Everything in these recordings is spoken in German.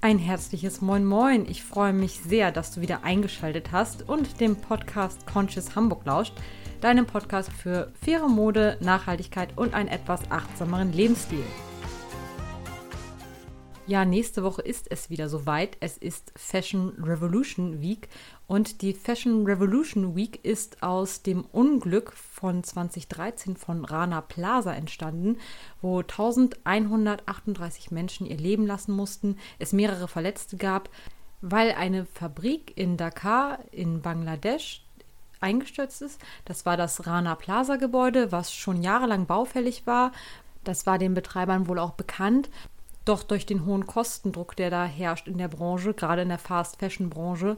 Ein herzliches Moin Moin. Ich freue mich sehr, dass du wieder eingeschaltet hast und dem Podcast Conscious Hamburg lauscht, deinem Podcast für faire Mode, Nachhaltigkeit und einen etwas achtsameren Lebensstil. Ja, nächste Woche ist es wieder soweit. Es ist Fashion Revolution Week und die Fashion Revolution Week ist aus dem Unglück von 2013 von Rana Plaza entstanden, wo 1138 Menschen ihr Leben lassen mussten, es mehrere Verletzte gab, weil eine Fabrik in Dakar in Bangladesch eingestürzt ist. Das war das Rana Plaza Gebäude, was schon jahrelang baufällig war. Das war den Betreibern wohl auch bekannt. Doch durch den hohen Kostendruck, der da herrscht in der Branche, gerade in der Fast-Fashion-Branche,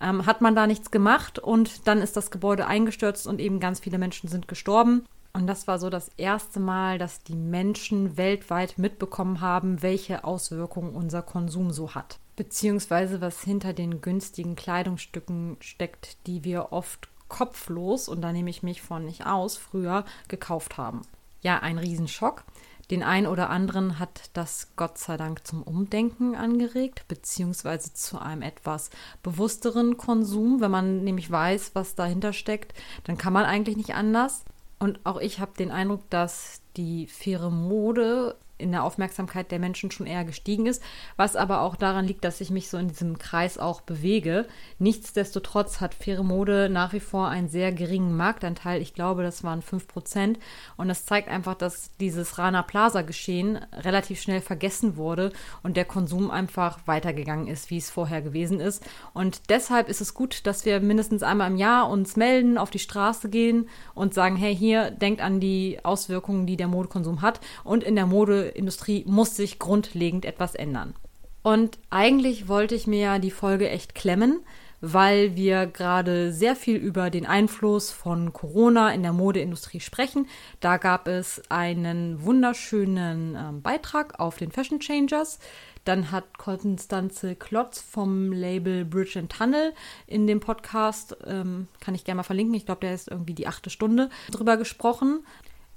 ähm, hat man da nichts gemacht und dann ist das Gebäude eingestürzt und eben ganz viele Menschen sind gestorben. Und das war so das erste Mal, dass die Menschen weltweit mitbekommen haben, welche Auswirkungen unser Konsum so hat. Beziehungsweise was hinter den günstigen Kleidungsstücken steckt, die wir oft kopflos, und da nehme ich mich von nicht aus, früher gekauft haben. Ja, ein Riesenschock. Den einen oder anderen hat das Gott sei Dank zum Umdenken angeregt, beziehungsweise zu einem etwas bewussteren Konsum. Wenn man nämlich weiß, was dahinter steckt, dann kann man eigentlich nicht anders. Und auch ich habe den Eindruck, dass die faire Mode in der Aufmerksamkeit der Menschen schon eher gestiegen ist, was aber auch daran liegt, dass ich mich so in diesem Kreis auch bewege. Nichtsdestotrotz hat faire Mode nach wie vor einen sehr geringen Marktanteil. Ich glaube, das waren 5%. Und das zeigt einfach, dass dieses Rana Plaza-Geschehen relativ schnell vergessen wurde und der Konsum einfach weitergegangen ist, wie es vorher gewesen ist. Und deshalb ist es gut, dass wir mindestens einmal im Jahr uns melden, auf die Straße gehen und sagen, hey, hier, denkt an die Auswirkungen, die der Modekonsum hat. Und in der Mode Industrie muss sich grundlegend etwas ändern. Und eigentlich wollte ich mir ja die Folge echt klemmen, weil wir gerade sehr viel über den Einfluss von Corona in der Modeindustrie sprechen. Da gab es einen wunderschönen äh, Beitrag auf den Fashion Changers. Dann hat Konstanze Klotz vom Label Bridge and Tunnel in dem Podcast, ähm, kann ich gerne mal verlinken, ich glaube, der ist irgendwie die achte Stunde, drüber gesprochen.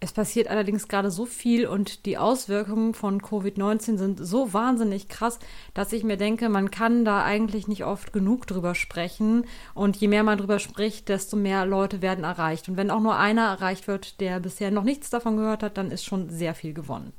Es passiert allerdings gerade so viel und die Auswirkungen von Covid-19 sind so wahnsinnig krass, dass ich mir denke, man kann da eigentlich nicht oft genug drüber sprechen. Und je mehr man drüber spricht, desto mehr Leute werden erreicht. Und wenn auch nur einer erreicht wird, der bisher noch nichts davon gehört hat, dann ist schon sehr viel gewonnen.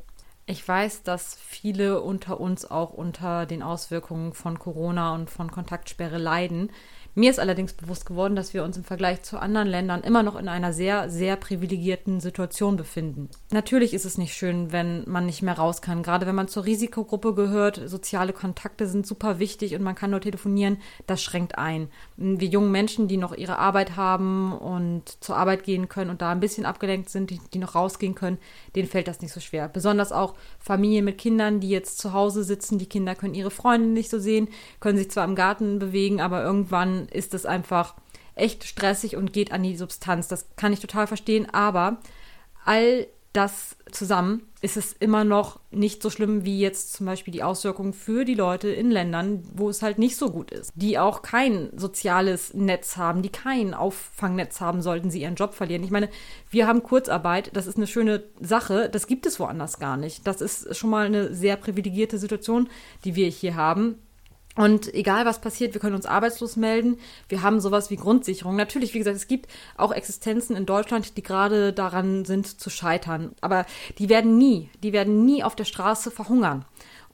Ich weiß, dass viele unter uns auch unter den Auswirkungen von Corona und von Kontaktsperre leiden. Mir ist allerdings bewusst geworden, dass wir uns im Vergleich zu anderen Ländern immer noch in einer sehr, sehr privilegierten Situation befinden. Natürlich ist es nicht schön, wenn man nicht mehr raus kann, gerade wenn man zur Risikogruppe gehört. Soziale Kontakte sind super wichtig und man kann nur telefonieren. Das schränkt ein. Wir jungen Menschen, die noch ihre Arbeit haben und zur Arbeit gehen können und da ein bisschen abgelenkt sind, die, die noch rausgehen können, denen fällt das nicht so schwer. Besonders auch Familien mit Kindern, die jetzt zu Hause sitzen. Die Kinder können ihre Freunde nicht so sehen, können sich zwar im Garten bewegen, aber irgendwann ist es einfach echt stressig und geht an die Substanz. Das kann ich total verstehen, aber all das zusammen ist es immer noch nicht so schlimm wie jetzt zum Beispiel die Auswirkungen für die Leute in Ländern, wo es halt nicht so gut ist, die auch kein soziales Netz haben, die kein Auffangnetz haben, sollten sie ihren Job verlieren. Ich meine, wir haben Kurzarbeit, das ist eine schöne Sache, das gibt es woanders gar nicht. Das ist schon mal eine sehr privilegierte Situation, die wir hier haben. Und egal was passiert, wir können uns arbeitslos melden. Wir haben sowas wie Grundsicherung. Natürlich, wie gesagt, es gibt auch Existenzen in Deutschland, die gerade daran sind zu scheitern. Aber die werden nie, die werden nie auf der Straße verhungern.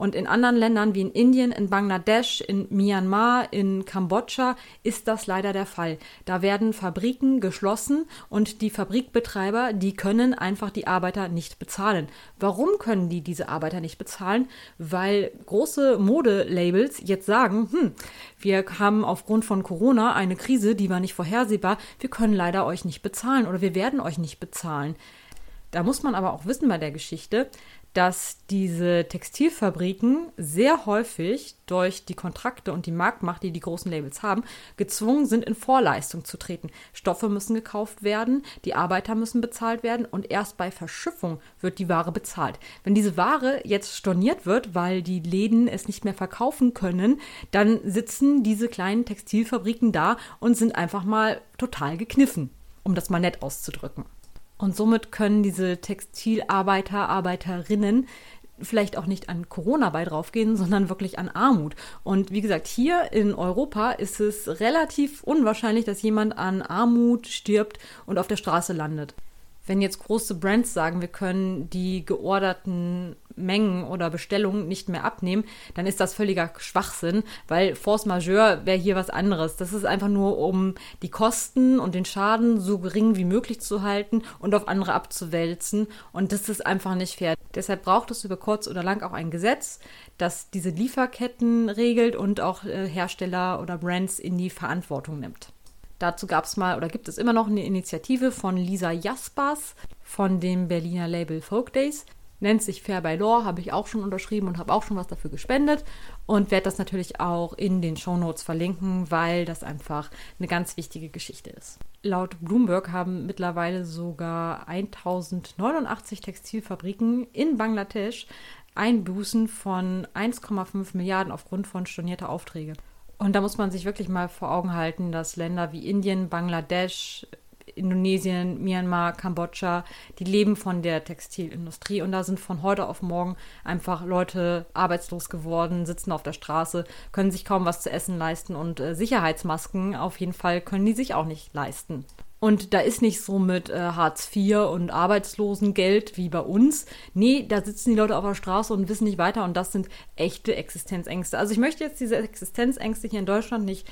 Und in anderen Ländern wie in Indien, in Bangladesch, in Myanmar, in Kambodscha ist das leider der Fall. Da werden Fabriken geschlossen und die Fabrikbetreiber, die können einfach die Arbeiter nicht bezahlen. Warum können die diese Arbeiter nicht bezahlen? Weil große Modelabels jetzt sagen, hm, wir haben aufgrund von Corona eine Krise, die war nicht vorhersehbar, wir können leider euch nicht bezahlen oder wir werden euch nicht bezahlen. Da muss man aber auch wissen bei der Geschichte, dass diese Textilfabriken sehr häufig durch die Kontrakte und die Marktmacht, die die großen Labels haben, gezwungen sind, in Vorleistung zu treten. Stoffe müssen gekauft werden, die Arbeiter müssen bezahlt werden und erst bei Verschiffung wird die Ware bezahlt. Wenn diese Ware jetzt storniert wird, weil die Läden es nicht mehr verkaufen können, dann sitzen diese kleinen Textilfabriken da und sind einfach mal total gekniffen, um das mal nett auszudrücken. Und somit können diese Textilarbeiter, Arbeiterinnen vielleicht auch nicht an Corona bei draufgehen, sondern wirklich an Armut. Und wie gesagt, hier in Europa ist es relativ unwahrscheinlich, dass jemand an Armut stirbt und auf der Straße landet wenn jetzt große Brands sagen, wir können die georderten Mengen oder Bestellungen nicht mehr abnehmen, dann ist das völliger Schwachsinn, weil Force Majeure wäre hier was anderes. Das ist einfach nur, um die Kosten und den Schaden so gering wie möglich zu halten und auf andere abzuwälzen. Und das ist einfach nicht fair. Deshalb braucht es über kurz oder lang auch ein Gesetz, das diese Lieferketten regelt und auch äh, Hersteller oder Brands in die Verantwortung nimmt. Dazu gab es mal oder gibt es immer noch eine Initiative von Lisa Jaspers von dem Berliner Label Folk Days. Nennt sich Fair by Law, habe ich auch schon unterschrieben und habe auch schon was dafür gespendet und werde das natürlich auch in den Show Notes verlinken, weil das einfach eine ganz wichtige Geschichte ist. Laut Bloomberg haben mittlerweile sogar 1089 Textilfabriken in Bangladesch Einbußen von 1,5 Milliarden aufgrund von stornierter Aufträge. Und da muss man sich wirklich mal vor Augen halten, dass Länder wie Indien, Bangladesch, Indonesien, Myanmar, Kambodscha, die leben von der Textilindustrie und da sind von heute auf morgen einfach Leute arbeitslos geworden, sitzen auf der Straße, können sich kaum was zu essen leisten und äh, Sicherheitsmasken auf jeden Fall können die sich auch nicht leisten. Und da ist nicht so mit äh, Hartz IV und Arbeitslosengeld wie bei uns. Nee, da sitzen die Leute auf der Straße und wissen nicht weiter und das sind echte Existenzängste. Also ich möchte jetzt diese Existenzängste hier in Deutschland nicht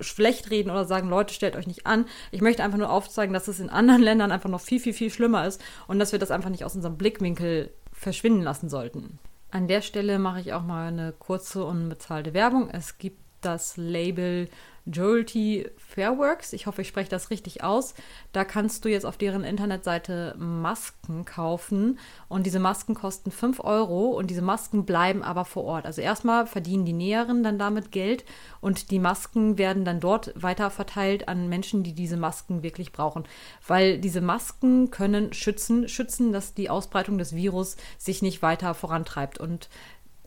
schlecht reden oder sagen, Leute, stellt euch nicht an. Ich möchte einfach nur aufzeigen, dass es in anderen Ländern einfach noch viel, viel, viel schlimmer ist und dass wir das einfach nicht aus unserem Blickwinkel verschwinden lassen sollten. An der Stelle mache ich auch mal eine kurze unbezahlte Werbung. Es gibt das Label Joelty Fairworks. Ich hoffe, ich spreche das richtig aus. Da kannst du jetzt auf deren Internetseite Masken kaufen und diese Masken kosten 5 Euro und diese Masken bleiben aber vor Ort. Also erstmal verdienen die Näheren dann damit Geld und die Masken werden dann dort weiter verteilt an Menschen, die diese Masken wirklich brauchen. Weil diese Masken können schützen, schützen, dass die Ausbreitung des Virus sich nicht weiter vorantreibt. Und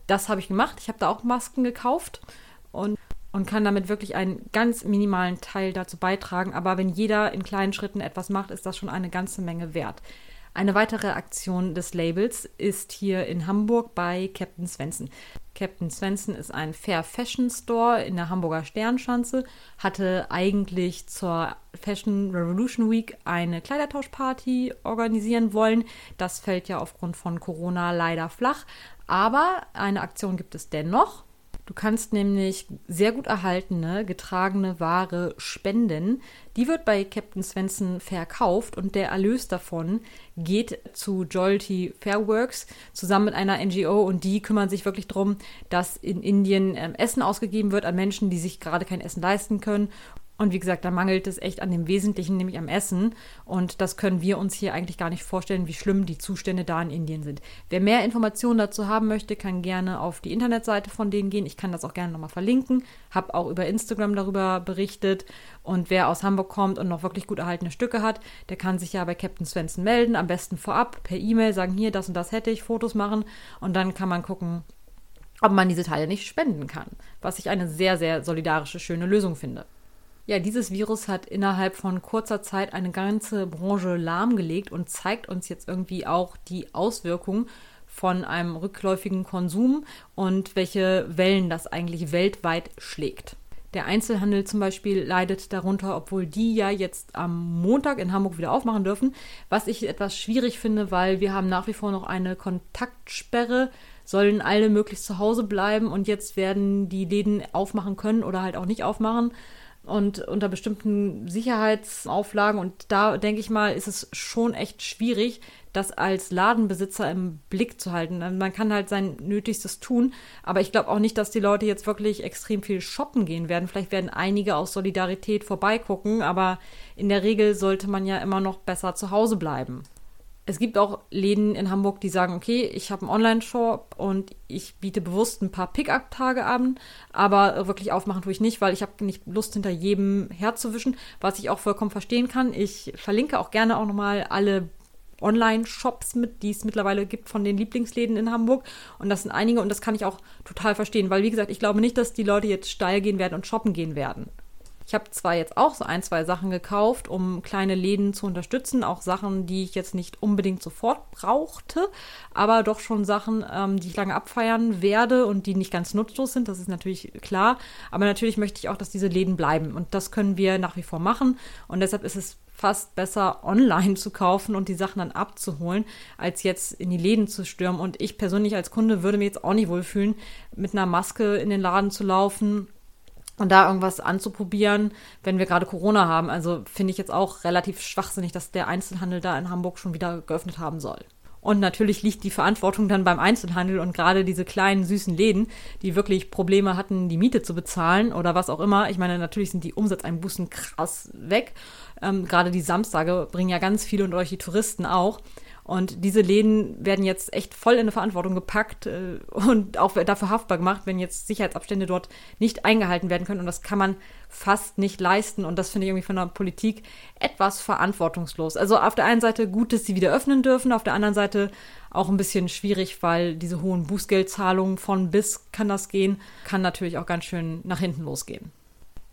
das habe ich gemacht. Ich habe da auch Masken gekauft und und kann damit wirklich einen ganz minimalen Teil dazu beitragen. Aber wenn jeder in kleinen Schritten etwas macht, ist das schon eine ganze Menge wert. Eine weitere Aktion des Labels ist hier in Hamburg bei Captain Svensson. Captain Svensson ist ein Fair Fashion Store in der Hamburger Sternschanze, hatte eigentlich zur Fashion Revolution Week eine Kleidertauschparty organisieren wollen. Das fällt ja aufgrund von Corona leider flach. Aber eine Aktion gibt es dennoch. Du kannst nämlich sehr gut erhaltene, getragene Ware spenden. Die wird bei Captain Svensson verkauft und der Erlös davon geht zu Jollity Fairworks zusammen mit einer NGO und die kümmern sich wirklich darum, dass in Indien ähm, Essen ausgegeben wird an Menschen, die sich gerade kein Essen leisten können und wie gesagt, da mangelt es echt an dem Wesentlichen, nämlich am Essen. Und das können wir uns hier eigentlich gar nicht vorstellen, wie schlimm die Zustände da in Indien sind. Wer mehr Informationen dazu haben möchte, kann gerne auf die Internetseite von denen gehen. Ich kann das auch gerne nochmal verlinken. Hab auch über Instagram darüber berichtet. Und wer aus Hamburg kommt und noch wirklich gut erhaltene Stücke hat, der kann sich ja bei Captain Svensson melden. Am besten vorab per E-Mail sagen, hier, das und das hätte ich, Fotos machen. Und dann kann man gucken, ob man diese Teile nicht spenden kann. Was ich eine sehr, sehr solidarische, schöne Lösung finde. Ja, dieses Virus hat innerhalb von kurzer Zeit eine ganze Branche lahmgelegt und zeigt uns jetzt irgendwie auch die Auswirkungen von einem rückläufigen Konsum und welche Wellen das eigentlich weltweit schlägt. Der Einzelhandel zum Beispiel leidet darunter, obwohl die ja jetzt am Montag in Hamburg wieder aufmachen dürfen, was ich etwas schwierig finde, weil wir haben nach wie vor noch eine Kontaktsperre, sollen alle möglichst zu Hause bleiben und jetzt werden die Läden aufmachen können oder halt auch nicht aufmachen und unter bestimmten Sicherheitsauflagen. Und da denke ich mal, ist es schon echt schwierig, das als Ladenbesitzer im Blick zu halten. Man kann halt sein Nötigstes tun, aber ich glaube auch nicht, dass die Leute jetzt wirklich extrem viel shoppen gehen werden. Vielleicht werden einige aus Solidarität vorbeigucken, aber in der Regel sollte man ja immer noch besser zu Hause bleiben es gibt auch Läden in Hamburg, die sagen, okay, ich habe einen Online-Shop und ich biete bewusst ein paar Pick-up-Tage an, aber wirklich aufmachen tue ich nicht, weil ich habe nicht Lust, hinter jedem herzuwischen, was ich auch vollkommen verstehen kann. Ich verlinke auch gerne auch nochmal alle Online-Shops mit, die es mittlerweile gibt von den Lieblingsläden in Hamburg. Und das sind einige und das kann ich auch total verstehen, weil wie gesagt, ich glaube nicht, dass die Leute jetzt steil gehen werden und shoppen gehen werden. Ich habe zwar jetzt auch so ein, zwei Sachen gekauft, um kleine Läden zu unterstützen, auch Sachen, die ich jetzt nicht unbedingt sofort brauchte, aber doch schon Sachen, ähm, die ich lange abfeiern werde und die nicht ganz nutzlos sind, das ist natürlich klar. Aber natürlich möchte ich auch, dass diese Läden bleiben und das können wir nach wie vor machen und deshalb ist es fast besser online zu kaufen und die Sachen dann abzuholen, als jetzt in die Läden zu stürmen. Und ich persönlich als Kunde würde mir jetzt auch nicht wohlfühlen, mit einer Maske in den Laden zu laufen und da irgendwas anzuprobieren, wenn wir gerade Corona haben. Also finde ich jetzt auch relativ schwachsinnig, dass der Einzelhandel da in Hamburg schon wieder geöffnet haben soll. Und natürlich liegt die Verantwortung dann beim Einzelhandel und gerade diese kleinen süßen Läden, die wirklich Probleme hatten, die Miete zu bezahlen oder was auch immer. Ich meine, natürlich sind die Umsatzeinbußen krass weg. Ähm, gerade die Samstage bringen ja ganz viele und euch die Touristen auch. Und diese Läden werden jetzt echt voll in eine Verantwortung gepackt äh, und auch dafür haftbar gemacht, wenn jetzt Sicherheitsabstände dort nicht eingehalten werden können. Und das kann man fast nicht leisten. Und das finde ich irgendwie von der Politik etwas verantwortungslos. Also auf der einen Seite gut, dass sie wieder öffnen dürfen, auf der anderen Seite auch ein bisschen schwierig, weil diese hohen Bußgeldzahlungen von bis kann das gehen, kann natürlich auch ganz schön nach hinten losgehen.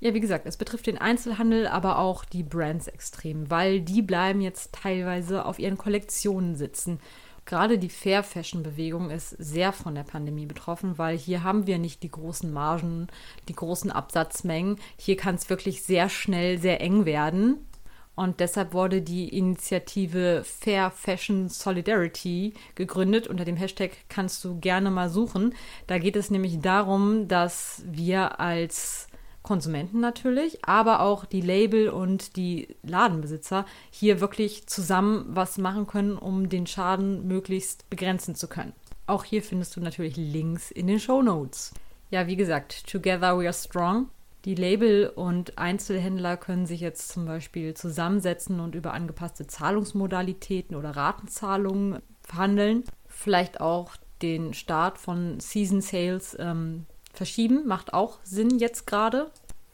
Ja, wie gesagt, es betrifft den Einzelhandel, aber auch die Brands extrem, weil die bleiben jetzt teilweise auf ihren Kollektionen sitzen. Gerade die Fair Fashion Bewegung ist sehr von der Pandemie betroffen, weil hier haben wir nicht die großen Margen, die großen Absatzmengen. Hier kann es wirklich sehr schnell sehr eng werden. Und deshalb wurde die Initiative Fair Fashion Solidarity gegründet. Unter dem Hashtag kannst du gerne mal suchen. Da geht es nämlich darum, dass wir als Konsumenten natürlich, aber auch die Label und die Ladenbesitzer hier wirklich zusammen was machen können, um den Schaden möglichst begrenzen zu können. Auch hier findest du natürlich Links in den Show Notes. Ja, wie gesagt, Together We Are Strong. Die Label und Einzelhändler können sich jetzt zum Beispiel zusammensetzen und über angepasste Zahlungsmodalitäten oder Ratenzahlungen verhandeln. Vielleicht auch den Start von Season Sales ähm, verschieben, macht auch Sinn jetzt gerade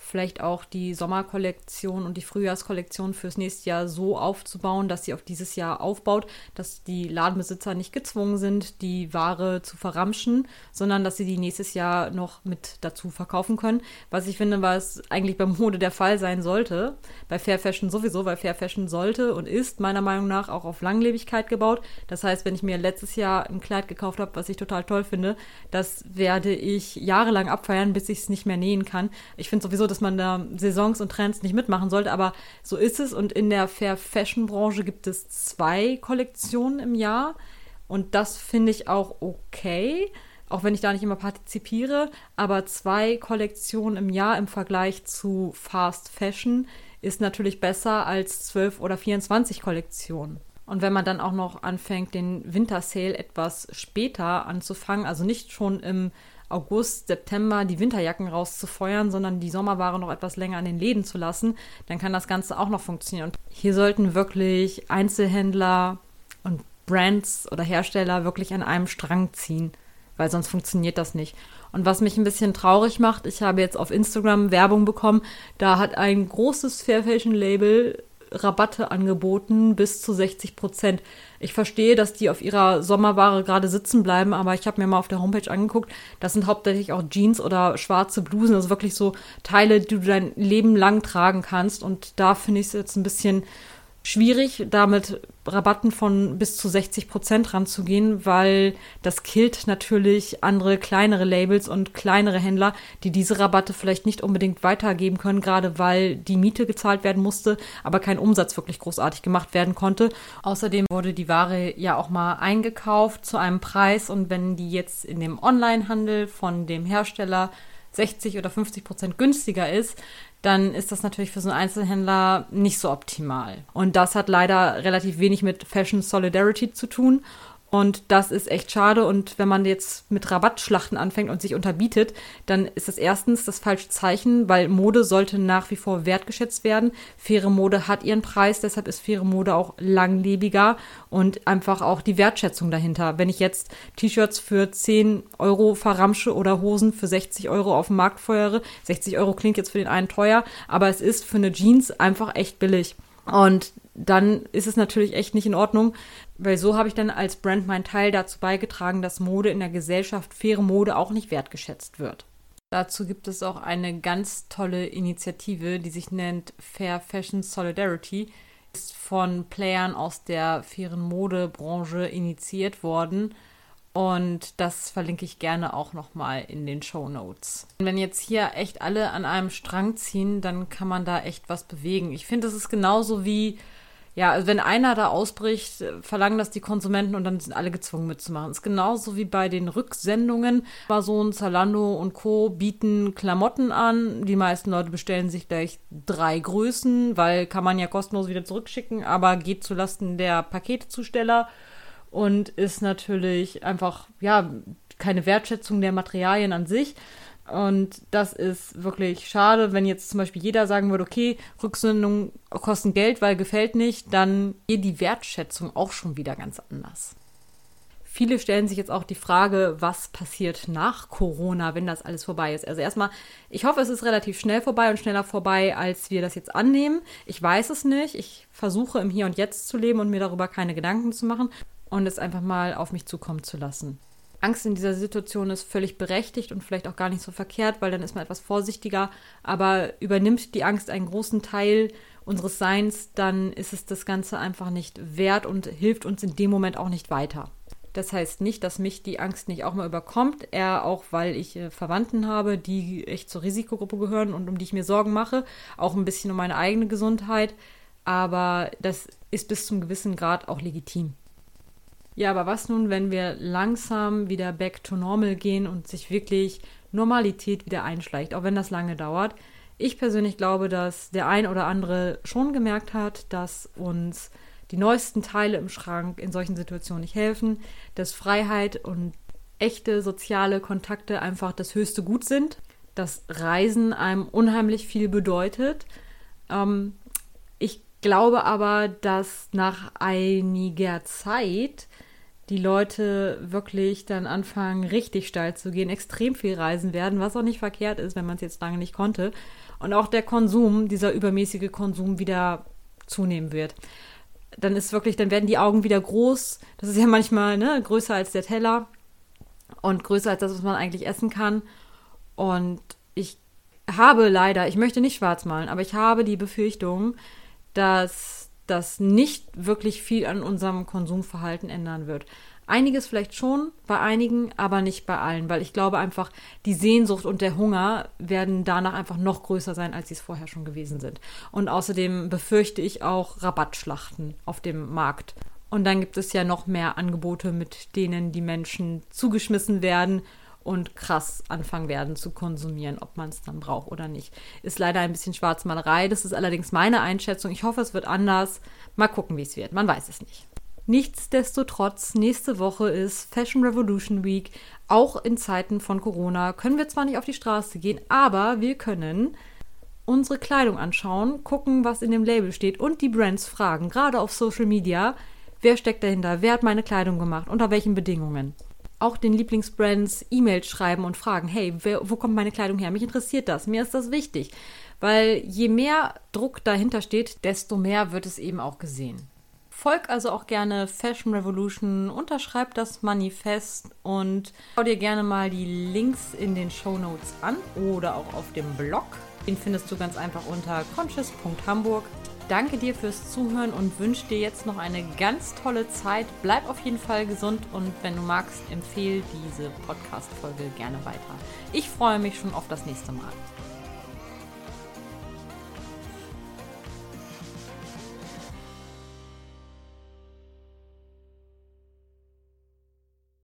vielleicht auch die Sommerkollektion und die Frühjahrskollektion fürs nächste Jahr so aufzubauen, dass sie auf dieses Jahr aufbaut, dass die Ladenbesitzer nicht gezwungen sind, die Ware zu verramschen, sondern dass sie die nächstes Jahr noch mit dazu verkaufen können. Was ich finde, was eigentlich beim Mode der Fall sein sollte, bei Fair Fashion sowieso, weil Fair Fashion sollte und ist meiner Meinung nach auch auf Langlebigkeit gebaut. Das heißt, wenn ich mir letztes Jahr ein Kleid gekauft habe, was ich total toll finde, das werde ich jahrelang abfeiern, bis ich es nicht mehr nähen kann. Ich finde sowieso, dass dass man da Saisons und Trends nicht mitmachen sollte, aber so ist es. Und in der Fair Fashion Branche gibt es zwei Kollektionen im Jahr. Und das finde ich auch okay, auch wenn ich da nicht immer partizipiere. Aber zwei Kollektionen im Jahr im Vergleich zu Fast Fashion ist natürlich besser als 12 oder 24 Kollektionen. Und wenn man dann auch noch anfängt, den Winter Sale etwas später anzufangen, also nicht schon im August, September die Winterjacken rauszufeuern, sondern die Sommerware noch etwas länger an den Läden zu lassen, dann kann das Ganze auch noch funktionieren. Hier sollten wirklich Einzelhändler und Brands oder Hersteller wirklich an einem Strang ziehen, weil sonst funktioniert das nicht. Und was mich ein bisschen traurig macht, ich habe jetzt auf Instagram Werbung bekommen, da hat ein großes Fair Fashion Label Rabatte angeboten bis zu 60 Prozent. Ich verstehe, dass die auf ihrer Sommerware gerade sitzen bleiben, aber ich habe mir mal auf der Homepage angeguckt, das sind hauptsächlich auch Jeans oder schwarze Blusen, also wirklich so Teile, die du dein Leben lang tragen kannst. Und da finde ich es jetzt ein bisschen schwierig, damit Rabatten von bis zu 60 Prozent ranzugehen, weil das killt natürlich andere kleinere Labels und kleinere Händler, die diese Rabatte vielleicht nicht unbedingt weitergeben können, gerade weil die Miete gezahlt werden musste, aber kein Umsatz wirklich großartig gemacht werden konnte. Außerdem wurde die Ware ja auch mal eingekauft zu einem Preis und wenn die jetzt in dem Onlinehandel von dem Hersteller 60 oder 50 Prozent günstiger ist, dann ist das natürlich für so einen Einzelhändler nicht so optimal. Und das hat leider relativ wenig mit Fashion Solidarity zu tun und das ist echt schade. Und wenn man jetzt mit Rabattschlachten anfängt und sich unterbietet, dann ist das erstens das falsche Zeichen, weil Mode sollte nach wie vor wertgeschätzt werden. Faire Mode hat ihren Preis, deshalb ist faire Mode auch langlebiger und einfach auch die Wertschätzung dahinter. Wenn ich jetzt T-Shirts für 10 Euro verramsche oder Hosen für 60 Euro auf dem Markt feuere, 60 Euro klingt jetzt für den einen teuer, aber es ist für eine Jeans einfach echt billig. Und dann ist es natürlich echt nicht in Ordnung, weil so habe ich dann als Brand meinen Teil dazu beigetragen, dass Mode in der Gesellschaft, faire Mode auch nicht wertgeschätzt wird. Dazu gibt es auch eine ganz tolle Initiative, die sich nennt Fair Fashion Solidarity. Ist von Playern aus der fairen Modebranche initiiert worden. Und das verlinke ich gerne auch nochmal in den Show Notes. Wenn jetzt hier echt alle an einem Strang ziehen, dann kann man da echt was bewegen. Ich finde, es ist genauso wie ja, also wenn einer da ausbricht, verlangen das die Konsumenten und dann sind alle gezwungen mitzumachen. Das ist genauso wie bei den Rücksendungen. Amazon, Zalando und Co. bieten Klamotten an. Die meisten Leute bestellen sich gleich drei Größen, weil kann man ja kostenlos wieder zurückschicken, aber geht zulasten der Paketezusteller und ist natürlich einfach, ja, keine Wertschätzung der Materialien an sich. Und das ist wirklich schade, wenn jetzt zum Beispiel jeder sagen würde, okay, Rücksendungen kosten Geld, weil gefällt nicht, dann geht die Wertschätzung auch schon wieder ganz anders. Viele stellen sich jetzt auch die Frage, was passiert nach Corona, wenn das alles vorbei ist. Also erstmal, ich hoffe, es ist relativ schnell vorbei und schneller vorbei, als wir das jetzt annehmen. Ich weiß es nicht. Ich versuche im Hier und Jetzt zu leben und mir darüber keine Gedanken zu machen und es einfach mal auf mich zukommen zu lassen. Angst in dieser Situation ist völlig berechtigt und vielleicht auch gar nicht so verkehrt, weil dann ist man etwas vorsichtiger. Aber übernimmt die Angst einen großen Teil unseres Seins, dann ist es das Ganze einfach nicht wert und hilft uns in dem Moment auch nicht weiter. Das heißt nicht, dass mich die Angst nicht auch mal überkommt, eher auch, weil ich äh, Verwandten habe, die echt zur Risikogruppe gehören und um die ich mir Sorgen mache, auch ein bisschen um meine eigene Gesundheit. Aber das ist bis zum gewissen Grad auch legitim. Ja, aber was nun, wenn wir langsam wieder back to normal gehen und sich wirklich Normalität wieder einschleicht, auch wenn das lange dauert? Ich persönlich glaube, dass der ein oder andere schon gemerkt hat, dass uns die neuesten Teile im Schrank in solchen Situationen nicht helfen, dass Freiheit und echte soziale Kontakte einfach das höchste Gut sind, dass Reisen einem unheimlich viel bedeutet. Ähm, ich glaube aber, dass nach einiger Zeit die Leute wirklich dann anfangen, richtig steil zu gehen, extrem viel reisen werden, was auch nicht verkehrt ist, wenn man es jetzt lange nicht konnte. Und auch der Konsum, dieser übermäßige Konsum wieder zunehmen wird. Dann ist wirklich, dann werden die Augen wieder groß. Das ist ja manchmal ne, größer als der Teller und größer als das, was man eigentlich essen kann. Und ich habe leider, ich möchte nicht schwarz malen, aber ich habe die Befürchtung, dass das nicht wirklich viel an unserem Konsumverhalten ändern wird. Einiges vielleicht schon, bei einigen, aber nicht bei allen, weil ich glaube einfach, die Sehnsucht und der Hunger werden danach einfach noch größer sein, als sie es vorher schon gewesen sind. Und außerdem befürchte ich auch Rabattschlachten auf dem Markt. Und dann gibt es ja noch mehr Angebote, mit denen die Menschen zugeschmissen werden und krass anfangen werden zu konsumieren, ob man es dann braucht oder nicht. Ist leider ein bisschen Schwarzmalerei. Das ist allerdings meine Einschätzung. Ich hoffe, es wird anders. Mal gucken, wie es wird. Man weiß es nicht. Nichtsdestotrotz, nächste Woche ist Fashion Revolution Week. Auch in Zeiten von Corona können wir zwar nicht auf die Straße gehen, aber wir können unsere Kleidung anschauen, gucken, was in dem Label steht und die Brands fragen, gerade auf Social Media, wer steckt dahinter, wer hat meine Kleidung gemacht, unter welchen Bedingungen auch den Lieblingsbrands E-Mails schreiben und fragen, hey, wer, wo kommt meine Kleidung her? Mich interessiert das, mir ist das wichtig. Weil je mehr Druck dahinter steht, desto mehr wird es eben auch gesehen. Folg also auch gerne Fashion Revolution, unterschreib das Manifest und schau dir gerne mal die Links in den Show Notes an oder auch auf dem Blog. Den findest du ganz einfach unter conscious.hamburg danke dir fürs Zuhören und wünsche dir jetzt noch eine ganz tolle Zeit. Bleib auf jeden Fall gesund und wenn du magst, empfehle diese Podcast-Folge gerne weiter. Ich freue mich schon auf das nächste Mal.